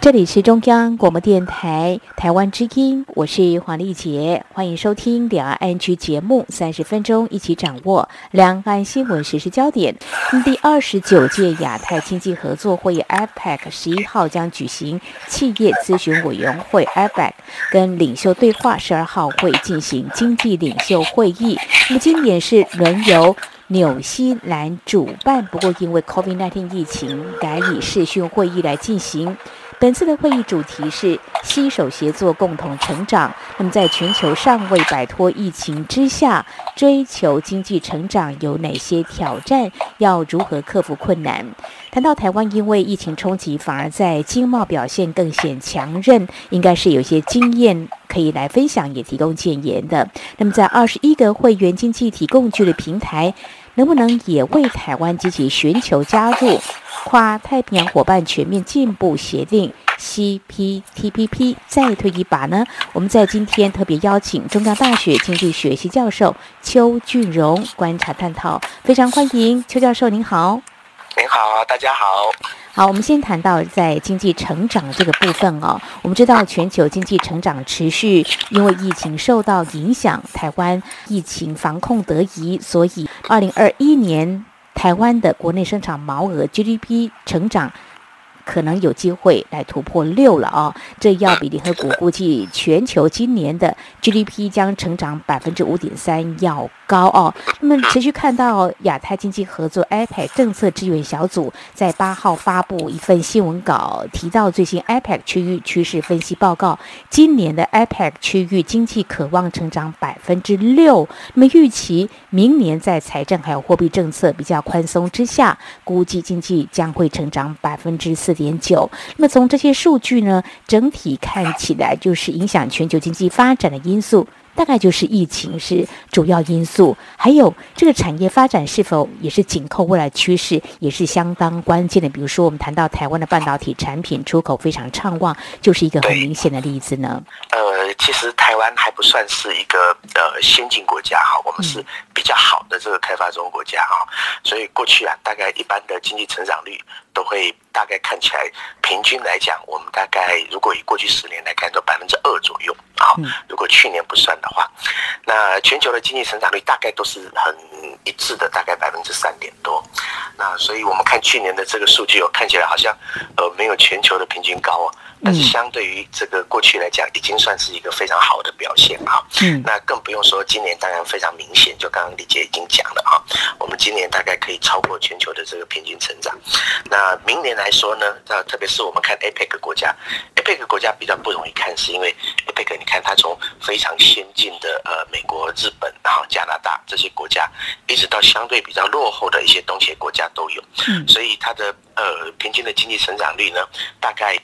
这里是中央广播电台台湾之音，我是黄丽杰，欢迎收听两岸安居节目，三十分钟一起掌握两岸新闻实时焦点。第二十九届亚太经济合作会议 （APEC） 十一号将举行企业咨询委员会 （APEC） 跟领袖对话，十二号会进行经济领袖会议。那么今年是轮由纽西兰主办，不过因为 COVID-19 疫情，改以视讯会议来进行。本次的会议主题是携手协作，共同成长。那么，在全球尚未摆脱疫情之下，追求经济成长有哪些挑战？要如何克服困难？谈到台湾因为疫情冲击，反而在经贸表现更显强韧，应该是有些经验可以来分享，也提供建言的。那么，在二十一个会员经济体共聚的平台，能不能也为台湾积极寻求加入？跨太平洋伙伴全面进步协定 （CPTPP） 再推一把呢？我们在今天特别邀请中央大学经济学系教授邱俊荣观察探讨，非常欢迎邱教授，您好。您好，大家好。好，我们先谈到在经济成长这个部分哦。我们知道全球经济成长持续，因为疫情受到影响，台湾疫情防控得宜，所以二零二一年。台湾的国内生产毛额 GDP 成长。可能有机会来突破六了啊！这要比联合国估计全球今年的 GDP 将成长百分之五点三要高哦。那么持续看到亚太经济合作 IPAC 政策支援小组在八号发布一份新闻稿，提到最新 IPAC 区域趋势分析报告，今年的 IPAC 区域经济渴望成长百分之六。那么预期明年在财政还有货币政策比较宽松之下，估计经济将会成长百分之四。点九，那么从这些数据呢，整体看起来就是影响全球经济发展的因素。大概就是疫情是主要因素，还有这个产业发展是否也是紧扣未来趋势，也是相当关键的。比如说，我们谈到台湾的半导体产品出口非常畅旺，就是一个很明显的例子呢。呃，其实台湾还不算是一个呃先进国家哈，我们是比较好的这个开发中国家哈，所以过去啊，大概一般的经济成长率都会大概看起来平均来讲，我们大概如果以过去十年来看，都百分之二左右啊。如果去年不算的。话，那全球的经济成长率大概都是很一致的，大概百分之三点多。那所以我们看去年的这个数据哦，看起来好像呃没有全球的平均高哦，但是相对于这个过去来讲，已经算是一个非常好的表现啊。嗯，那更不用说今年，当然非常明显，就刚刚李杰已经讲了啊，我们今年大概可以超过全球的这个平均成长。那明年来说呢，那特别是我们看 APEC 国家，APEC 国家比较不容易看，是因为 APEC 你看它从非常先进的呃美国、日本，然后加拿大这些国家，一直到相对比较落后的一些东协国家都有，嗯所以它的呃平均的经济成长率呢，大概。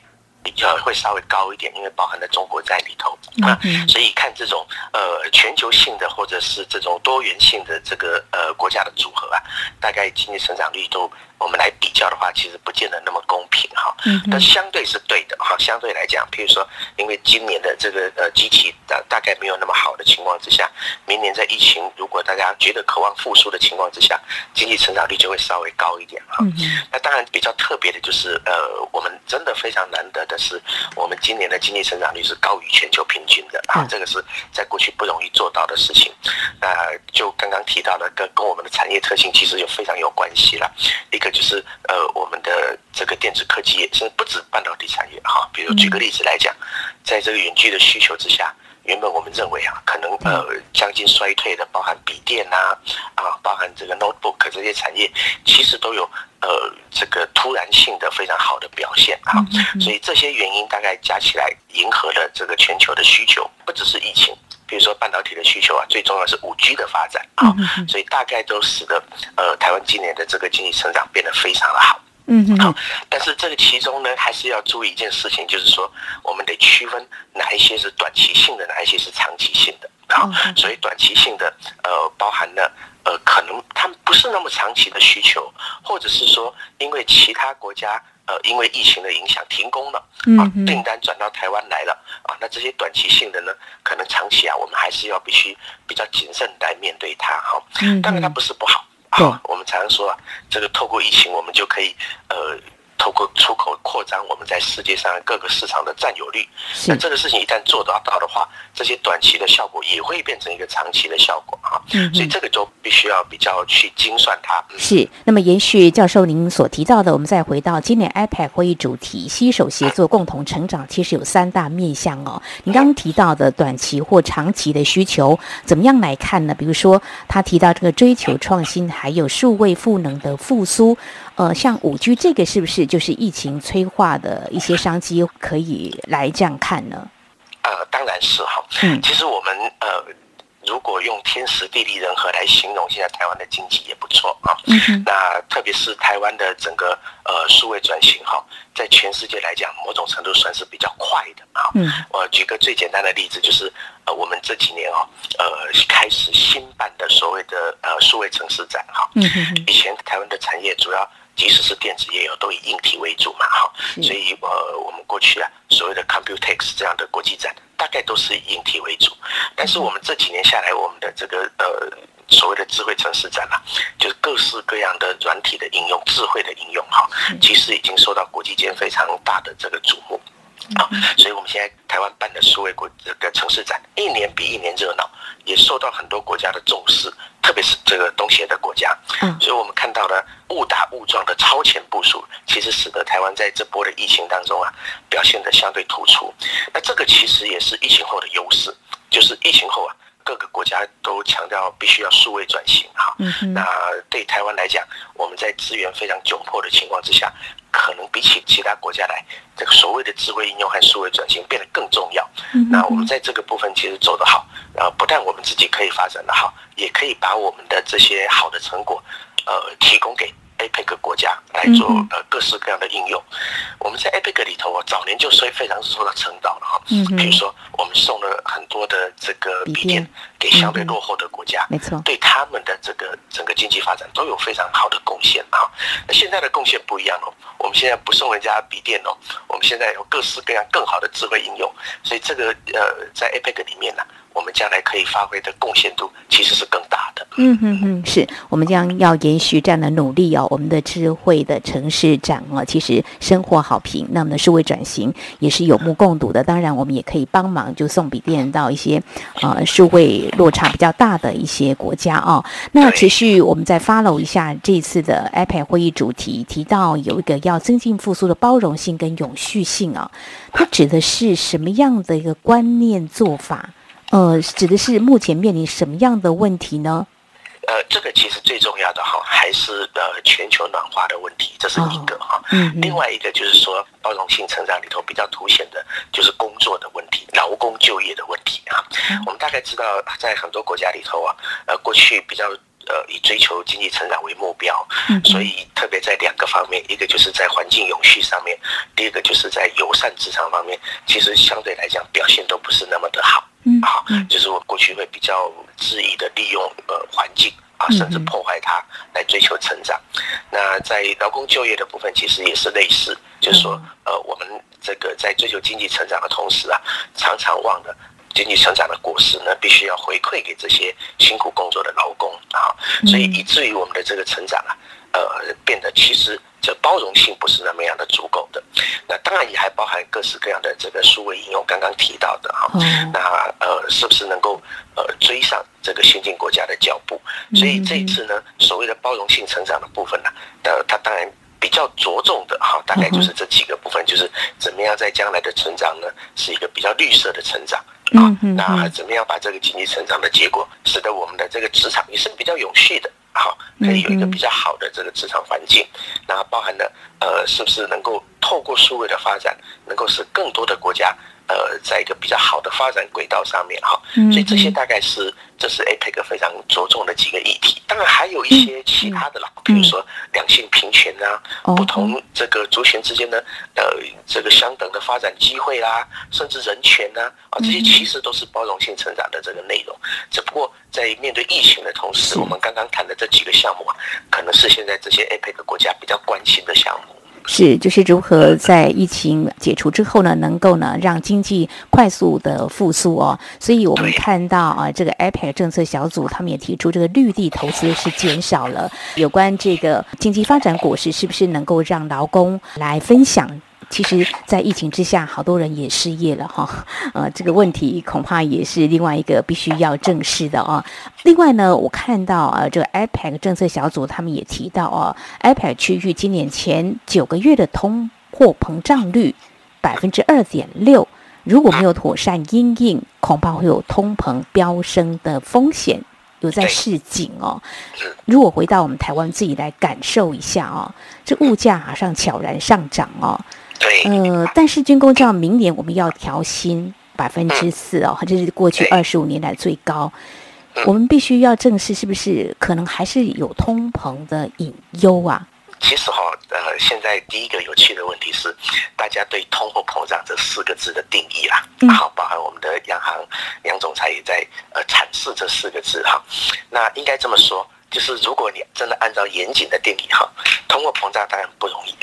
比较会稍微高一点，因为包含了中国在里头啊，所以看这种呃全球性的或者是这种多元性的这个呃国家的组合啊，大概经济成长率都。我们来比较的话，其实不见得那么公平哈。嗯。但相对是对的哈。相对来讲，譬如说，因为今年的这个呃机器大大概没有那么好的情况之下，明年在疫情如果大家觉得渴望复苏的情况之下，经济成长率就会稍微高一点哈。嗯那当然比较特别的就是呃，我们真的非常难得的是，我们今年的经济成长率是高于全球平均的啊。这个是在过去不容易做到的事情。那就刚刚提到的，跟跟我们的产业特性其实有非常有关系了。一个就是呃，我们的这个电子科技业，甚至不止半导体产业哈。比如举个例子来讲，在这个远距的需求之下，原本我们认为啊，可能呃将近衰退的，包含笔电呐，啊，包含这个 notebook 这些产业，其实都有呃这个突然性的非常好的表现哈。所以这些原因大概加起来，迎合了这个全球的需求，不只是疫情。比如说半导体的需求啊，最重要是五 G 的发展啊，所以大概都使得呃台湾今年的这个经济成长变得非常的好。嗯好。但是这个其中呢，还是要注意一件事情，就是说我们得区分哪一些是短期性的，哪一些是长期性的啊。所以短期性的呃，包含了呃，可能他们不是那么长期的需求，或者是说因为其他国家呃因为疫情的影响停工了，嗯啊，订单转到台湾来了，啊，那这些短期性的呢，可能长期啊，我们还是要必须比较谨慎来面对它哈。嗯当然它不是不好，对啊，我们常常说啊，这个透过疫情，我们就可以呃。透过出口扩张，我们在世界上各个市场的占有率。那这个事情一旦做得到的话，这些短期的效果也会变成一个长期的效果啊。嗯所以这个就必须要比较去精算它。嗯是，那么延续教授您所提到的，我们再回到今年 iPad 会议主题“携手协作，共同成长”，其实有三大面向哦。您刚刚提到的短期或长期的需求，怎么样来看呢？比如说，他提到这个追求创新，还有数位赋能的复苏，呃，像五 G 这个是不是就是疫情催化的一些商机，可以来这样看呢？呃，当然是哈。嗯其实我们呃，如果用天时地利人和来形容现在台湾的经济也不错啊。嗯哼，那特别是台湾的整个呃数位转型哈，在全世界来讲，某种程度算是比较快的啊。嗯我举个最简单的例子，就是呃，我们这几年哦，呃，开始新办的所谓的呃数位城市展哈。嗯哼哼，以前台湾的产业主要，即使是电子业哦，都以硬体为主嘛，哈，所以呃，我们过去啊，所谓的 Computex 这样的国际展，大概都是以硬体为主。但是我们这几年下来，我们的这个呃所谓的智慧城市展啊，就是各式各样的软体的应用、智慧的应用哈，其实已经受到国际间非常大的这个瞩目。啊，所以我们现在台湾办的数位国这个城市展，一年比一年热闹，也受到很多国家的重视，特别是这个东协的国家。嗯所以我们看到了误打误撞的超前部署，其实使得台湾在这波的疫情当中啊，表现的相对突出。那这个其实也是疫情后的优势，就是疫情后啊，各个国家都强调必须要数位转型哈。嗯，那对台湾来讲，我们在资源非常窘迫的情况之下，可能比起其他国家来，这个所谓的智慧应用和数位转型变得更重要。嗯那我们在这个部分其实做得好，然后不但我们自己可以发展得好，也可以把我们的这些好的成果，呃，提供给 APEC 国家来做嗯呃各式各样的应用。我们在 APEC 里头，我早年就所以非常受到称道了哈。嗯比如说，我们送了很多的这个笔电给相对落后的国家，没错，对他们的这个整个经济发展都有非常好的贡献啊。那现在的贡献不一样哦，我们现在不送人家笔电哦，我们现在有各式各样更好的智慧应用，所以这个呃，在 APEC 里面呢、我们将来可以发挥的贡献度其实是更大的。嗯哼哼，是我们将要延续这样的努力哦。我们的智慧的城市展哦，其实收获好评。那么呢，数位转型也是有目共睹的。当然，我们也可以帮忙，就送笔电到一些呃数位落差比较大的一些国家哦。那持续我们再 follow 一下这次的 iPad 会议主题，提到有一个要增进复苏的包容性跟永续性啊、它指的是什么样的一个观念做法？呃，指的是目前面临什么样的问题呢？呃，这个其实最重要的哈，还是呃全球暖化的问题，这是一个哈。嗯嗯另外一个就是说，包容性成长里头比较凸显的就是工作的问题、劳工就业的问题啊。我们大概知道，在很多国家里头啊，呃，过去比较呃以追求经济成长为目标，嗯所以特别在两个方面，一个就是在环境永续上面，第二个就是在友善职场方面，其实相对来讲表现都不是那么的好。嗯啊嗯，就是我过去会比较恣意的利用呃环境啊，嗯甚至破坏它来追求成长。那在劳工就业的部分，其实也是类似，就是说嗯呃，我们这个在追求经济成长的同时啊，常常忘了。经济成长的果实呢，必须要回馈给这些辛苦工作的劳工啊，所以嗯以至于我们的这个成长啊，呃，变得其实这包容性不是那么样的足够的。那当然也还包含各式各样的这个数位应用，刚刚提到的哈、哦那呃，是不是能够呃追上这个先进国家的脚步？所以这一次呢，所谓的包容性成长的部分呢，呃，它当然比较着重的哈，大概就是这几个部分，就是怎么样在将来的成长呢，是一个比较绿色的成长。啊那怎么样把这个经济成长的结果，使得我们的这个职场也是比较有序的，好，可以有一个比较好的这个职场环境。那包含了呃，是不是能够透过数位的发展，能够使更多的国家呃，在一个比较好的发展轨道上面哈。嗯所以这些大概是这是 APEC 非常着重的几个议题。当然还有一些其他的啦，比如说两性平权啊，哦不同这个族群之间的呃这个相等的发展机会啦，甚至人权呐啊，这些其实都是包容性成长的这个内容。只不过在面对疫情的同时，我们刚刚谈的这几个项目啊，可能是现在这些 APEC 国家比较关心的项目。是，就是如何在疫情解除之后呢，能够呢让经济快速的复苏哦。所以我们看到啊，这个 APEC 政策小组他们也提出，这个绿地投资是减少了。有关这个经济发展果实，是不是能够让劳工来分享？其实，在疫情之下，好多人也失业了哈。呃，这个问题恐怕也是另外一个必须要正视的啊。另外呢，我看到呃，这个 IPAC 政策小组他们也提到哦，IPAC 区域今年前九个月的通货膨胀率百分之二点六，如果没有妥善因应，恐怕会有通膨飙升的风险，有在示警哦。如果回到我们台湾自己来感受一下哦，这物价好像悄然上涨哦。呃，但是军工样，明年我们要调薪百分之四哦，这是过去二十五年来最高。我们必须要正视，是不是可能还是有通膨的隐忧啊？其实哈，呃，现在第一个有趣的问题是，大家对通货膨胀这四个字的定义啦，好，包含我们的央行杨总裁也在呃阐释这四个字哈。那应该这么说，就是如果你真的按照严谨的定义哈，通货膨胀当然不容易。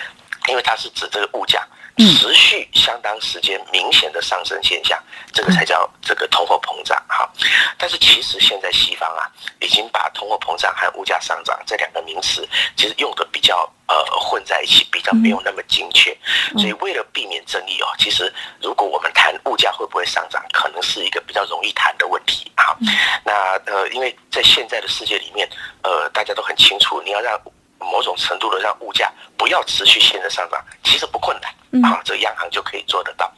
因为它是指这个物价持续相当时间明显的上升现象，这个才叫这个通货膨胀哈。但是其实现在西方啊，已经把通货膨胀和物价上涨这两个名词，其实用的比较呃混在一起，比较没有那么精确。所以为了避免争议哦，其实如果我们谈物价会不会上涨，可能是一个比较容易谈的问题哈。那呃，因为在现在的世界里面，呃，大家都很清楚，你要让。某种程度的让物价不要持续性的上涨，其实不困难，啊，这央行就可以做得到。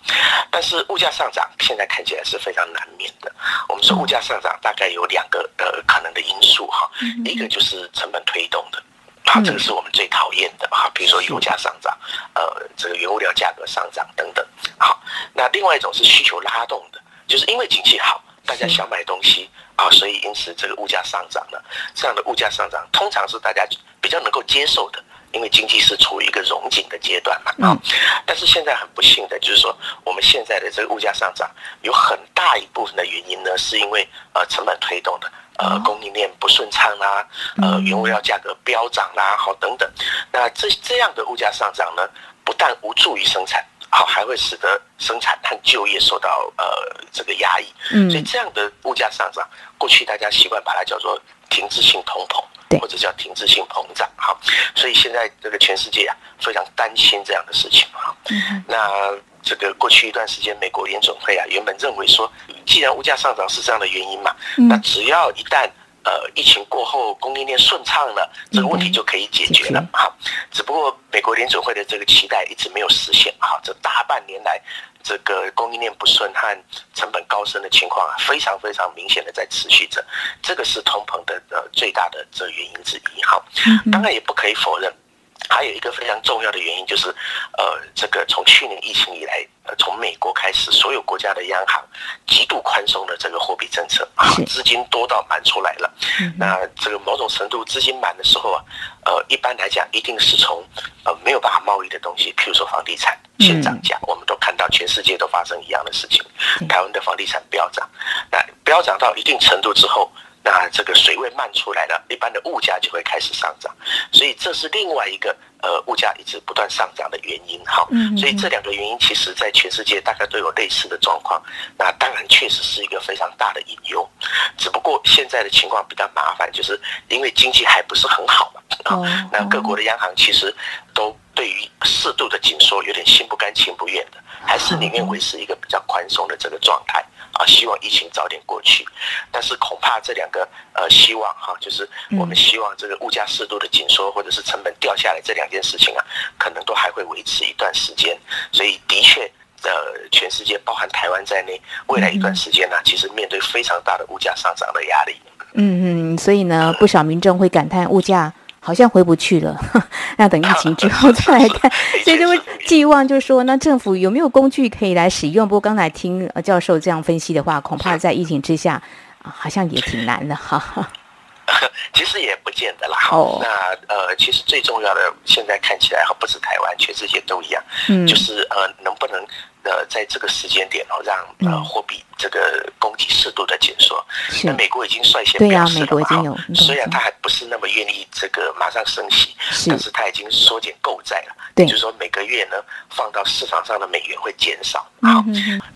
但是物价上涨现在看起来是非常难免的。我们说物价上涨大概有两个呃可能的因素哈，一个就是成本推动的，啊，这个是我们最讨厌的哈，比如说油价上涨，呃，这个原物料价格上涨等等。好，那另外一种是需求拉动的，就是因为景气好，大家想买东西。啊，所以因此这个物价上涨了，这样的物价上涨通常是大家比较能够接受的，因为经济是处于一个融景的阶段嘛。啊，但是现在很不幸的就是说，我们现在的这个物价上涨有很大一部分的原因呢，是因为呃成本推动的，呃供应链不顺畅啦，呃原物料价格飙涨啦，好等等。那这这样的物价上涨呢，不但无助于生产。好，还会使得生产和就业受到呃这个压抑，嗯，所以这样的物价上涨，过去大家习惯把它叫做停滞性通膨，对，或者叫停滞性膨胀，好，所以现在这个全世界啊非常担心这样的事情哈，那这个过去一段时间，美国联总会啊原本认为说，既然物价上涨是这样的原因嘛，那只要一旦呃，疫情过后供应链顺畅了，这个问题就可以解决了哈。只不过美国联准会的这个期待一直没有实现哈。这大半年来，这个供应链不顺和成本高升的情况啊，非常非常明显的在持续着。这个是通膨的呃最大的这原因之一哈。当然也不可以否认。还有一个非常重要的原因就是，呃，这个从去年疫情以来，呃，从美国开始，所有国家的央行极度宽松的这个货币政策啊，资金多到满出来了。那这个某种程度资金满的时候啊，呃，一般来讲一定是从呃没有办法贸易的东西，譬如说房地产先涨价，我们都看到全世界都发生一样的事情，台湾的房地产飙涨，那飙涨到一定程度之后。那这个水位漫出来了，一般的物价就会开始上涨，所以这是另外一个呃物价一直不断上涨的原因哈。所以这两个原因其实在全世界大概都有类似的状况。那当然确实是一个非常大的隐忧，只不过现在的情况比较麻烦，就是因为经济还不是很好嘛啊。那各国的央行其实都对于适度的紧缩有点心不甘情不愿的，还是宁愿维持一个比较宽松的这个状态。啊，希望疫情早点过去，但是恐怕这两个呃希望哈，就是我们希望这个物价适度的紧缩，或者是成本掉下来这两件事情啊，可能都还会维持一段时间。所以的确，呃，全世界包含台湾在内，未来一段时间呢，其实面对非常大的物价上涨的压力。嗯嗯，所以呢，不少民众会感叹物价。好像回不去了，那等疫情之后再来看。所以就会寄望，就是说，那政府有没有工具可以来使用？不过刚才听教授这样分析的话，恐怕在疫情之下，好像也挺难的哈。其实也不见得啦。哦。那呃，其实最重要的，现在看起来哈，不是台湾，全世界都一样。嗯。就是呃，能不能呃在这个时间点哦，让呃货币这个供给适度的紧缩。那美国已经率先表示了嘛，虽然他还不是那么愿意这个马上升息，但是他已经缩减购债了。就是说每个月呢放到市场上的美元会减少。好，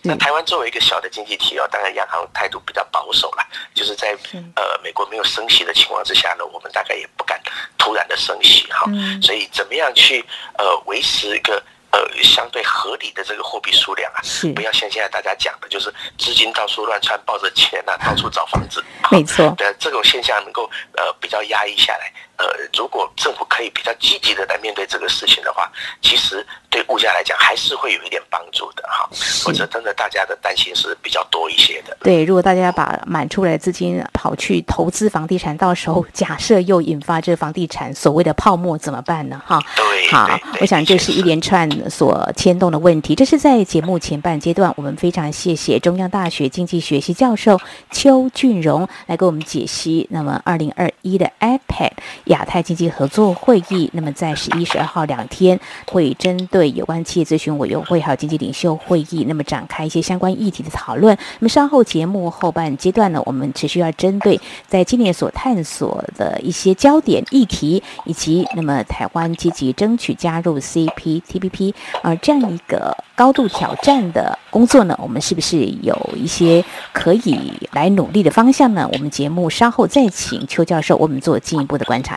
那台湾作为一个小的经济体哦，当然央行态度比较保守了，就是在呃美国没有升息的情况之下呢，我们大概也不敢突然的升息哈。所以怎么样去呃维持一个？呃，相对合理的这个货币数量啊，是不要像现在大家讲的，就是资金到处乱窜，抱着钱啊，到处找房子。没错，对这种现象能够呃比较压抑下来。呃，如果政府可以比较积极的来面对这个事情的话，其实对物价来讲还是会有一点帮助的哈。或者真的大家的担心是比较多一些的。对，如果大家把满出来的资金跑去投资房地产，到时候假设又引发这房地产所谓的泡沫怎么办呢？哈，对，好，我想这是一连串所牵动的问题。这是在节目前半阶段，我们非常谢谢中央大学经济学系教授邱俊荣来给我们解析。那么，二零二一的 iPad。亚太经济合作会议，那么在十一、十二号两天会针对有关企业咨询委员会还有经济领袖会议，那么展开一些相关议题的讨论。那么稍后节目后半阶段呢，我们持续要针对在今年所探索的一些焦点议题，以及那么台湾积极争取加入 CPTPP，而这样一个高度挑战的工作呢，我们是不是有一些可以来努力的方向呢？我们节目稍后再请邱教授为我们做进一步的观察。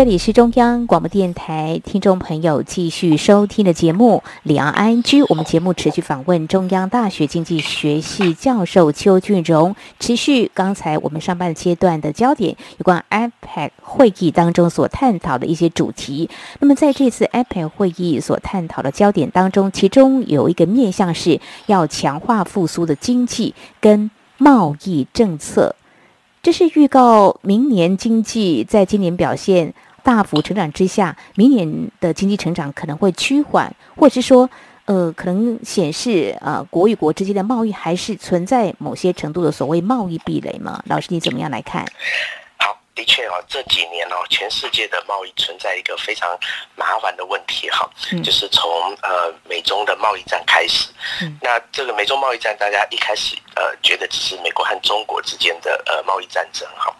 这里是中央广播电台听众朋友继续收听的节目《两岸安居》。我们节目持续访问中央大学经济学系教授邱俊荣，持续刚才我们上半阶段的焦点，有关 IPAC 会议当中所探讨的一些主题。那么在这次 IPAC 会议所探讨的焦点当中，其中有一个面向是要强化复苏的经济跟贸易政策。这是预告明年经济在今年表现大幅成长之下，明年的经济成长可能会趋缓，或者是说，呃，可能显示呃国与国之间的贸易还是存在某些程度的所谓贸易壁垒吗？老师，你怎么样来看？的确哦，这几年哦，全世界的贸易存在一个非常麻烦的问题哈，就是从呃美中的贸易战开始。那这个美中贸易战，大家一开始呃觉得只是美国和中国之间的呃贸易战争哈。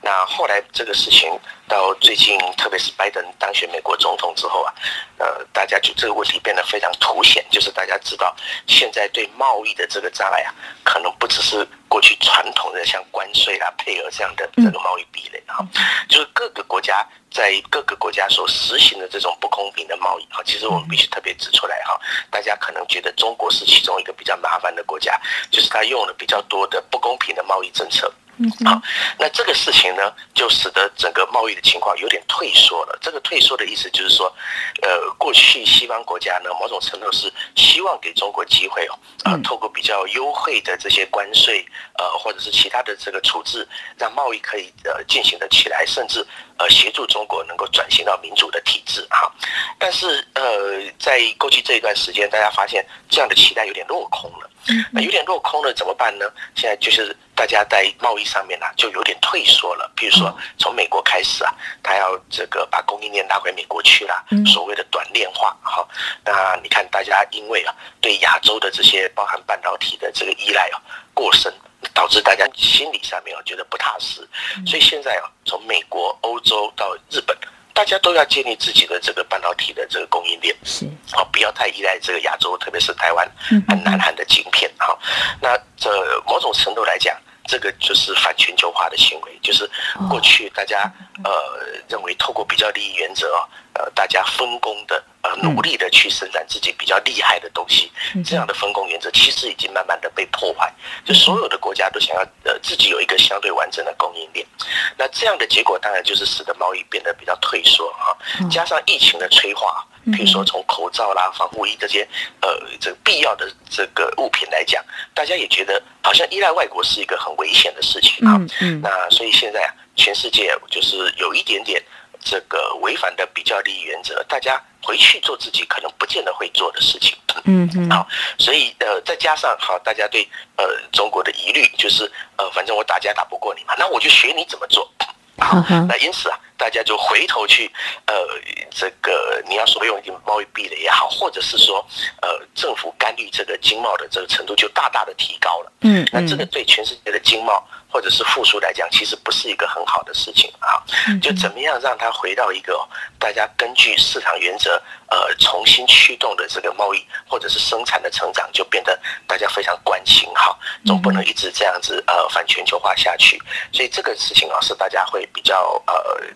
那后来这个事情到最近，特别是拜登当选美国总统之后啊，呃，大家就这个问题变得非常凸显，就是大家知道现在对贸易的这个障碍啊，可能不只是。过去传统的像关税啊、配额这样的这个贸易壁垒哈，就是各个国家在各个国家所实行的这种不公平的贸易哈，其实我们必须特别指出来哈。大家可能觉得中国是其中一个比较麻烦的国家，就是它用了比较多的不公平的贸易政策。好，那这个事情呢，就使得整个贸易的情况有点退缩了。这个退缩的意思就是说，呃，过去西方国家呢，某种程度是希望给中国机会哦，啊，透过比较优惠的这些关税，呃，或者是其他的这个处置，让贸易可以呃进行的起来，甚至呃协助中国能够转型到民主的体制哈。但是呃，在过去这一段时间，大家发现这样的期待有点落空了。那有点落空了，怎么办呢？现在就是大家在贸易上面呢，就有点退缩了。比如说，从美国开始啊，他要这个把供应链拉回美国去了，所谓的短链化。哈，那你看，大家因为啊，对亚洲的这些包含半导体的这个依赖啊过深，导致大家心理上面啊觉得不踏实。所以现在啊，从美国、欧洲到日本。大家都要建立自己的这个半导体的这个供应链，是啊，不要太依赖这个亚洲，特别是台湾和南韩的晶片哈。那这某种程度来讲，这个就是反全球化的行为，就是过去大家呃认为透过比较利益原则呃大家分工的。呃，努力的去生产自己比较厉害的东西，这样的分工原则其实已经慢慢的被破坏。就所有的国家都想要呃自己有一个相对完整的供应链，那这样的结果当然就是使得贸易变得比较退缩哈。加上疫情的催化，比如说从口罩啦、防护衣这些呃这个必要的这个物品来讲，大家也觉得好像依赖外国是一个很危险的事情啊。嗯那所以现在啊，全世界就是有一点点。这个违反的比较利益原则，大家回去做自己可能不见得会做的事情。嗯嗯，好，所以呃，再加上好，大家对呃中国的疑虑，就是呃，反正我打架打不过你嘛，那我就学你怎么做。好，那因此啊，大家就回头去呃，这个你要所用一贸易壁垒也好，或者是说呃，政府干预这个经贸的这个程度就大大的提高了。嗯，那这个对全世界的经贸。或者是复苏来讲，其实不是一个很好的事情啊。就怎么样让它回到一个大家根据市场原则，呃，重新驱动的这个贸易或者是生产的成长，就变得大家非常关心哈。总不能一直这样子呃反全球化下去。所以这个事情啊，是大家会比较呃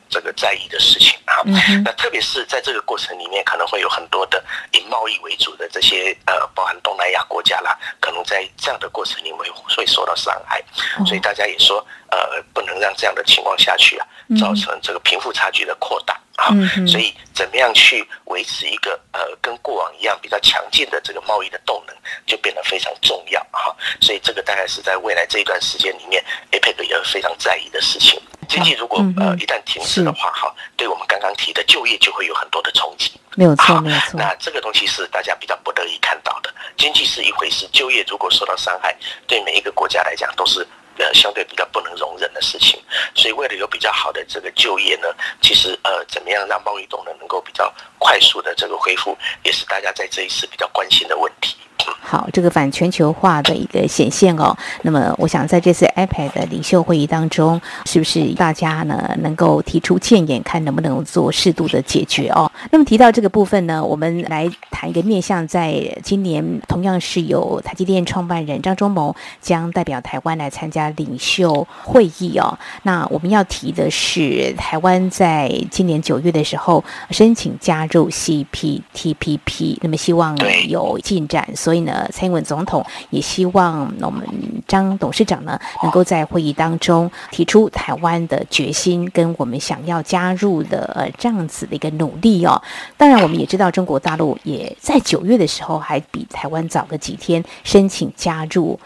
这个在意的事情啊。那特别是在这个过程里面，可能会有很多的以贸易为主的这些呃，包含东南亚国家啦，可能在这样的过程里面会受到伤害。所以大家。他也说，呃，不能让这样的情况下去啊，造成这个贫富差距的扩大啊。所以，怎么样去维持一个呃跟过往一样比较强劲的这个贸易的动能，就变得非常重要哈。所以，这个大概是在未来这一段时间里面，APEC 也非常在意的事情。经济如果呃一旦停滞的话，哈，对我们刚刚提的就业就会有很多的冲击。没有错，没有错。那这个东西是大家比较不得已看到的。经济是一回事，就业如果受到伤害，对每一个国家来讲都是。呃，相对比较不能容忍的事情，所以为了有比较好的这个就业呢，其实呃，怎么样让贸易动能能够比较快速的这个恢复，也是大家在这一次比较关心的问题。好，这个反全球化的一个显现哦。那么，我想在这次 iPad 的领袖会议当中，是不是大家呢能够提出建言，看能不能做适度的解决哦？那么提到这个部分呢，我们来谈一个面向，在今年同样是由台积电创办人张忠谋将代表台湾来参加领袖会议哦。那我们要提的是，台湾在今年九月的时候申请加入 CPTPP，那么希望有进展，所所以呢，蔡英文总统也希望我们张董事长呢，能够在会议当中提出台湾的决心，跟我们想要加入的呃这样子的一个努力哦。当然，我们也知道中国大陆也在九月的时候还比台湾早个几天申请加入。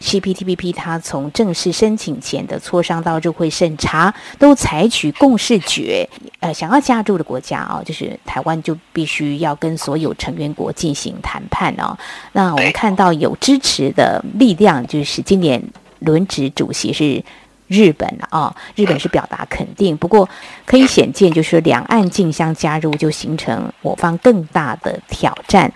CPTPP，它从正式申请前的磋商到入会审查，都采取共识决。呃，想要加入的国家啊，就是台湾，就必须要跟所有成员国进行谈判哦。那我们看到有支持的力量，就是今年轮值主席是日本了啊。日本是表达肯定，不过可以显见，就是两岸竞相加入，就形成我方更大的挑战。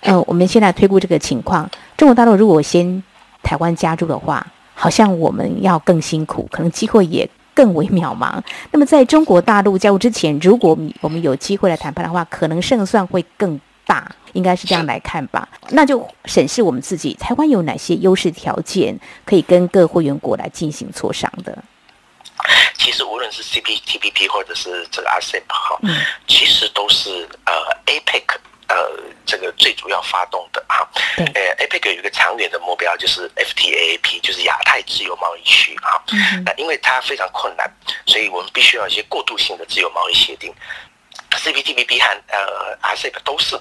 呃，我们现在推估这个情况，中国大陆如果先台湾加入的话，好像我们要更辛苦，可能机会也更为渺茫。那么，在中国大陆加入之前，如果我们有机会来谈判的话，可能胜算会更大，应该是这样来看吧。那就审视我们自己，台湾有哪些优势条件可以跟各会员国来进行磋商的？其实，无论是 CPTPP 或者是这个 RCEP 哈，其实都是呃 APEC。呃，这个最主要发动的哈，呃，APEC 有一个长远的目标，就是 FTAP，就是亚太自由贸易区啊。那因为它非常困难，所以我们必须要一些过渡性的自由贸易协定。CPTPP 和呃 RCEP 都是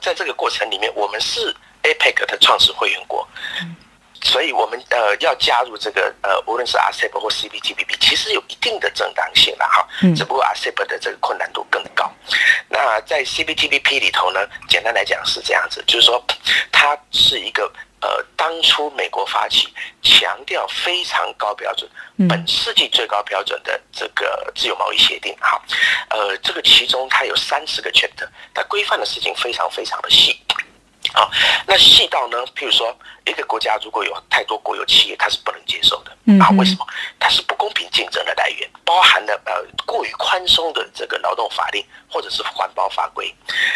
在这个过程里面，我们是 APEC 的创始会员国。所以，我们呃要加入这个呃，无论是 RCEP 或 CPTPP，其实有一定的正当性了哈。嗯。只不过 RCEP 的这个困难度更高。那在 CPTPP 里头呢，简单来讲是这样子，就是说它是一个呃，当初美国发起，强调非常高标准，本世纪最高标准的这个自由贸易协定哈。呃，这个其中它有三十个 chapter，它规范的事情非常非常的细。啊，那细到呢？譬如说，一个国家如果有太多国有企业，它是不能接受的。啊，为什么？它是不公平竞争的来源，包含了呃过于宽松的这个劳动法令，或者是环保法规，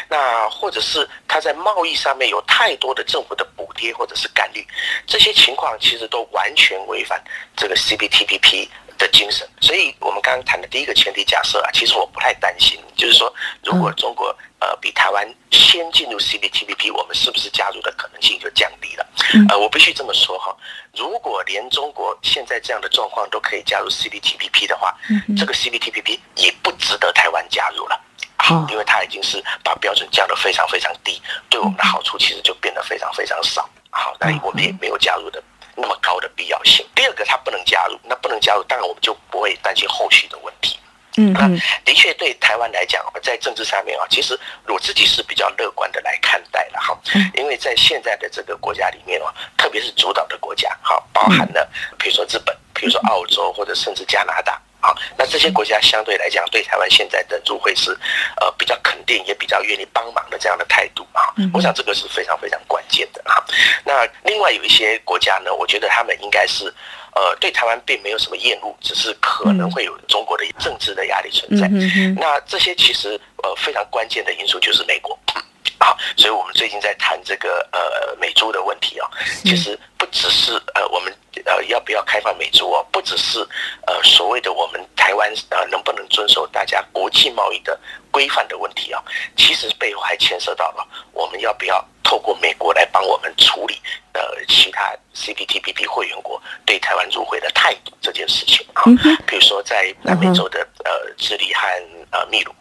那或者是它在贸易上面有太多的政府的补贴或者是干预，这些情况其实都完全违反这个 CPTPP。的精神，所以我们刚刚谈的第一个前提假设啊，其实我不太担心，就是说，如果中国呃比台湾先进入 CPTPP，我们是不是加入的可能性就降低了？呃，我必须这么说哈，如果连中国现在这样的状况都可以加入 CPTPP 的话，这个 CPTPP 也不值得台湾加入了，好，因为它已经是把标准降得非常非常低，对我们的好处其实就变得非常非常少。好，那我们也没有加入的。那么高的必要性。第二个，它不能加入，那不能加入，当然我们就不会担心后续的问题。嗯那的确对台湾来讲，在政治上面啊，其实我自己是比较乐观的来看待了哈，因为在现在的这个国家里面哦，特别是主导的国家，哈，包含了比如说日本，比如说澳洲，或者甚至加拿大。好，那这些国家相对来讲，对台湾现在的入会是，呃，比较肯定，也比较愿意帮忙的这样的态度啊。我想这个是非常非常关键的哈。那另外有一些国家呢，我觉得他们应该是，呃，对台湾并没有什么厌恶，只是可能会有中国的政治的压力存在。那这些其实呃非常关键的因素就是美国。好，所以我们最近在谈这个呃美猪的问题哦，其实不只是呃我们呃要不要开放美猪哦，不只是呃所谓的我们台湾呃能不能遵守大家国际贸易的规范的问题啊，其实背后还牵涉到了我们要不要透过美国来帮我们处理呃其他 CPTPP 会员国对台湾入会的态度这件事情啊，比如说在南美洲的呃智利和呃秘鲁。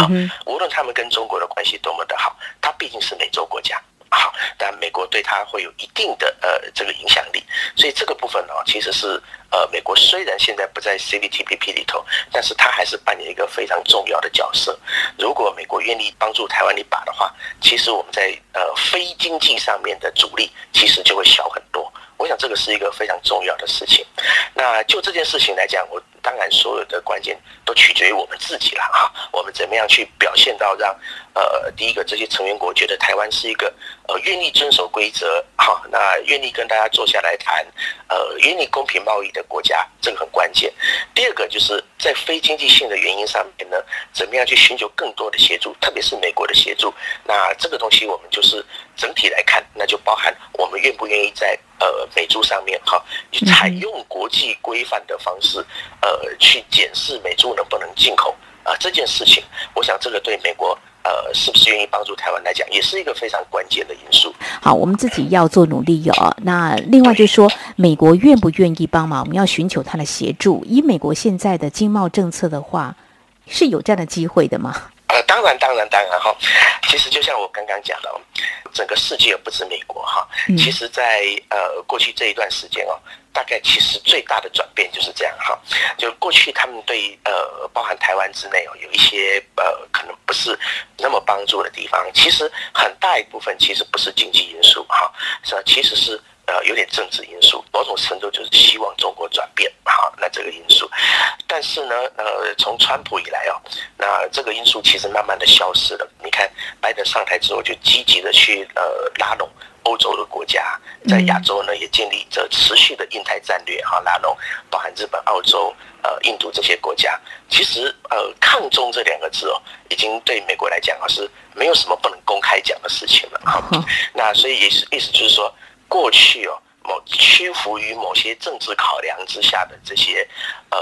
啊，无论他们跟中国的关系多么的好，它毕竟是美洲国家，好，但美国对它会有一定的呃这个影响力，所以这个部分呢，其实是呃美国虽然现在不在 CPTPP 里头，但是它还是扮演一个非常重要的角色。如果美国愿意帮助台湾一把的话，其实我们在呃非经济上面的阻力其实就会小很多。我想这个是一个非常重要的事情。那就这件事情来讲，我。当然，所有的关键都取决于我们自己了 哈。我们怎么样去表现到让呃，第一个这些成员国觉得台湾是一个呃愿意遵守规则哈，那愿意跟大家坐下来谈呃愿意公平贸易的国家，这个很关键。第二个就是在非经济性的原因上面呢，怎么样去寻求更多的协助，特别是美国的协助。那这个东西我们就是整体来看，那就包含我们愿不愿意在呃美珠上面哈，去采用国际规范的方式呃。呃，去检视美珠能不能进口啊这件事情，我想这个对美国呃是不是愿意帮助台湾来讲，也是一个非常关键的因素。好，我们自己要做努力哦。那另外就是说，美国愿不愿意帮忙，我们要寻求他的协助。以美国现在的经贸政策的话，是有这样的机会的吗？呃，当然，当然，当然哈。其实就像我刚刚讲的，整个世界不止美国哈。其实，在呃过去这一段时间哦。大概其实最大的转变就是这样哈，就过去他们对呃包含台湾之内哦有一些呃可能不是那么帮助的地方，其实很大一部分其实不是经济因素哈，是吧其实是呃有点政治因素，某种程度就是希望中国转变哈，那这个因素，但是呢呃从川普以来哦，那这个因素其实慢慢的消失了，你看拜登上台之后就积极的去呃拉拢。欧洲的国家在亚洲呢，也建立着持续的印太战略哈，拉拢包含日本、澳洲、呃印度这些国家。其实呃，抗中这两个字哦，已经对美国来讲啊是没有什么不能公开讲的事情了哈。那所以也是意思就是说，过去哦某屈服于某些政治考量之下的这些呃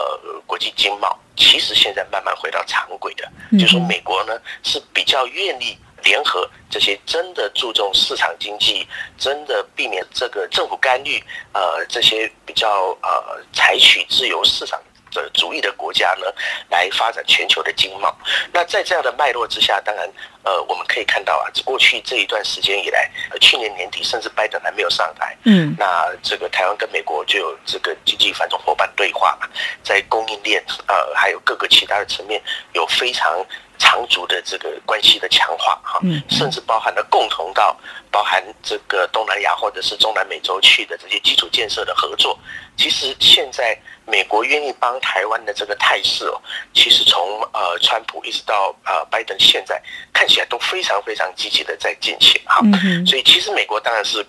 国际经贸，其实现在慢慢回到常轨的，就说美国呢是比较愿意。联合这些真的注重市场经济、真的避免这个政府干预，呃，这些比较呃采取自由市场的主义的国家呢，来发展全球的经贸。那在这样的脉络之下，当然，呃，我们可以看到啊，过去这一段时间以来，去年年底甚至拜登还没有上台，嗯，那这个台湾跟美国就有这个经济繁荣伙伴对话嘛，在供应链呃还有各个其他的层面有非常。长足的这个关系的强化，哈，甚至包含了共同到包含这个东南亚或者是中南美洲去的这些基础建设的合作。其实现在美国愿意帮台湾的这个态势哦，其实从呃川普一直到呃拜登，现在看起来都非常非常积极的在进行哈。所以其实美国当然是。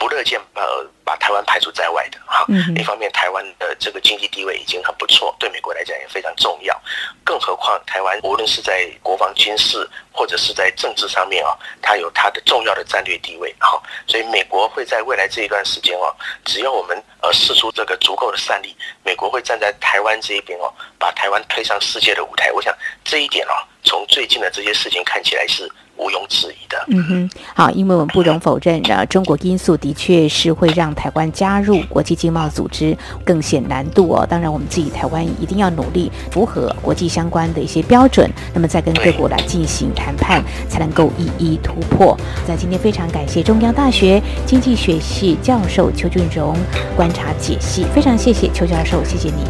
不乐见呃把台湾排除在外的哈，一方面台湾的这个经济地位已经很不错，对美国来讲也非常重要，更何况台湾无论是在国防军事或者是在政治上面啊，它有它的重要的战略地位哈，所以美国会在未来这一段时间哦，只要我们而使出这个足够的善力，美国会站在台湾这一边哦，把台湾推上世界的舞台。我想这一点哦，从最近的这些事情看起来是。毋庸置疑的。嗯哼，好，因为我们不容否认，呃，中国因素的确是会让台湾加入国际经贸组织更显难度哦。当然，我们自己台湾一定要努力符合国际相关的一些标准，那么再跟各国来进行谈判，才能够一一突破。在今天非常感谢中央大学经济学系教授邱俊荣观察解析，非常谢谢邱教授，谢谢你。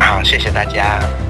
好，谢谢大家。